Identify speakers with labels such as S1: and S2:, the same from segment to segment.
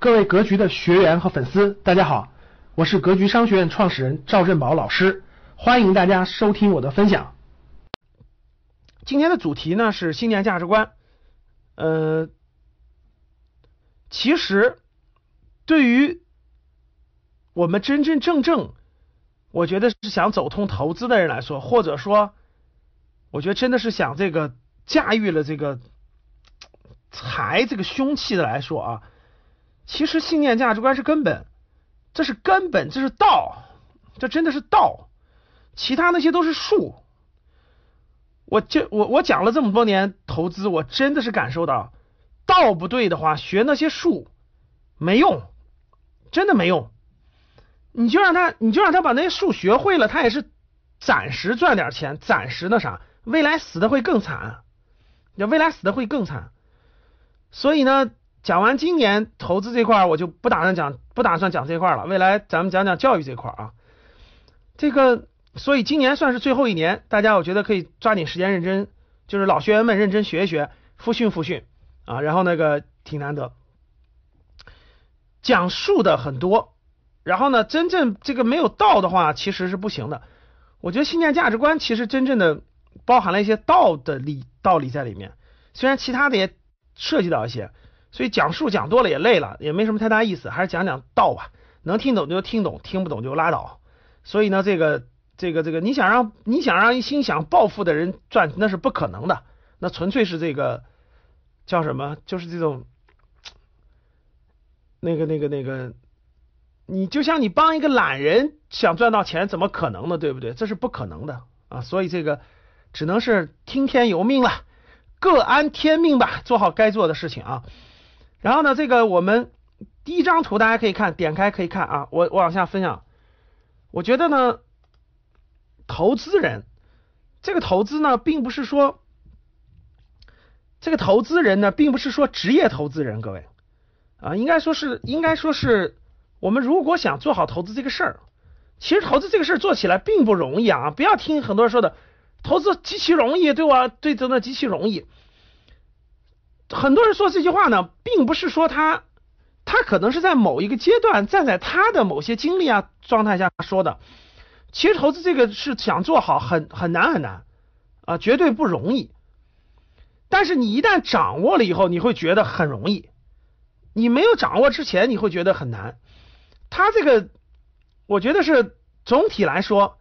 S1: 各位格局的学员和粉丝，大家好，我是格局商学院创始人赵振宝老师，欢迎大家收听我的分享。今天的主题呢是信念价值观。呃，其实对于我们真真正正，我觉得是想走通投资的人来说，或者说，我觉得真的是想这个驾驭了这个财这个凶器的来说啊。其实信念价值观是根本，这是根本，这是道，这真的是道，其他那些都是术。我就我我讲了这么多年投资，我真的是感受到，道不对的话，学那些术没用，真的没用。你就让他，你就让他把那些术学会了，他也是暂时赚点钱，暂时那啥，未来死的会更惨，要未来死的会更惨。所以呢。讲完今年投资这块，我就不打算讲，不打算讲这块了。未来咱们讲讲教育这块啊。这个，所以今年算是最后一年，大家我觉得可以抓紧时间认真，就是老学员们认真学一学，复训复训啊。然后那个挺难得，讲述的很多，然后呢，真正这个没有道的话，其实是不行的。我觉得信念价值观其实真正的包含了一些道的理道理在里面，虽然其他的也涉及到一些。所以讲述讲多了也累了，也没什么太大意思，还是讲讲道吧。能听懂就听懂，听不懂就拉倒。所以呢，这个这个这个，你想让你想让一心想暴富的人赚，那是不可能的。那纯粹是这个叫什么？就是这种那个那个那个，你就像你帮一个懒人想赚到钱，怎么可能呢？对不对？这是不可能的啊！所以这个只能是听天由命了，各安天命吧，做好该做的事情啊。然后呢，这个我们第一张图大家可以看，点开可以看啊。我我往下分享，我觉得呢，投资人这个投资呢，并不是说这个投资人呢，并不是说职业投资人，各位啊，应该说是应该说是我们如果想做好投资这个事儿，其实投资这个事儿做起来并不容易啊。不要听很多人说的，投资极其容易，对我对真的极其容易。很多人说这句话呢，并不是说他，他可能是在某一个阶段，站在他的某些经历啊状态下说的。其实投资这个是想做好，很很难很难啊，绝对不容易。但是你一旦掌握了以后，你会觉得很容易。你没有掌握之前，你会觉得很难。他这个，我觉得是总体来说，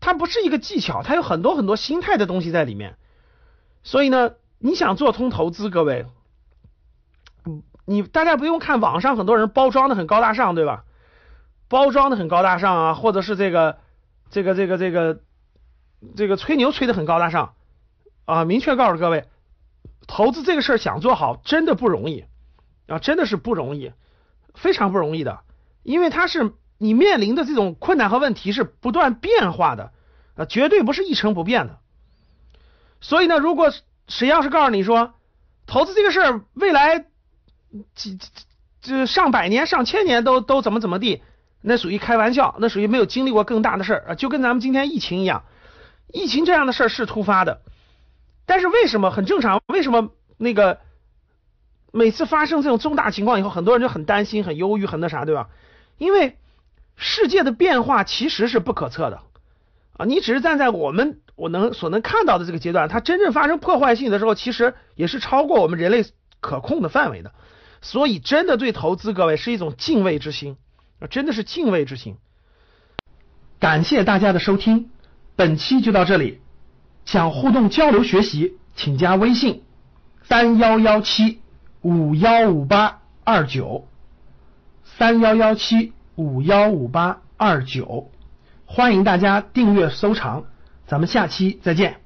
S1: 它不是一个技巧，它有很多很多心态的东西在里面。所以呢。你想做通投资，各位，你大家不用看网上很多人包装的很高大上，对吧？包装的很高大上啊，或者是这个这个这个这个这个吹牛吹的很高大上啊！明确告诉各位，投资这个事儿想做好真的不容易啊，真的是不容易，非常不容易的，因为它是你面临的这种困难和问题是不断变化的啊，绝对不是一成不变的。所以呢，如果谁要是告诉你说，投资这个事儿未来几这上百年、上千年都都怎么怎么地，那属于开玩笑，那属于没有经历过更大的事儿啊，就跟咱们今天疫情一样，疫情这样的事儿是突发的，但是为什么很正常？为什么那个每次发生这种重大情况以后，很多人就很担心、很忧郁、很那啥，对吧？因为世界的变化其实是不可测的啊，你只是站在我们。我能所能看到的这个阶段，它真正发生破坏性的时候，其实也是超过我们人类可控的范围的。所以，真的对投资，各位是一种敬畏之心啊，真的是敬畏之心。感谢大家的收听，本期就到这里。想互动交流学习，请加微信三幺幺七五幺五八二九三幺幺七五幺五八二九，欢迎大家订阅收藏。咱们下期再见。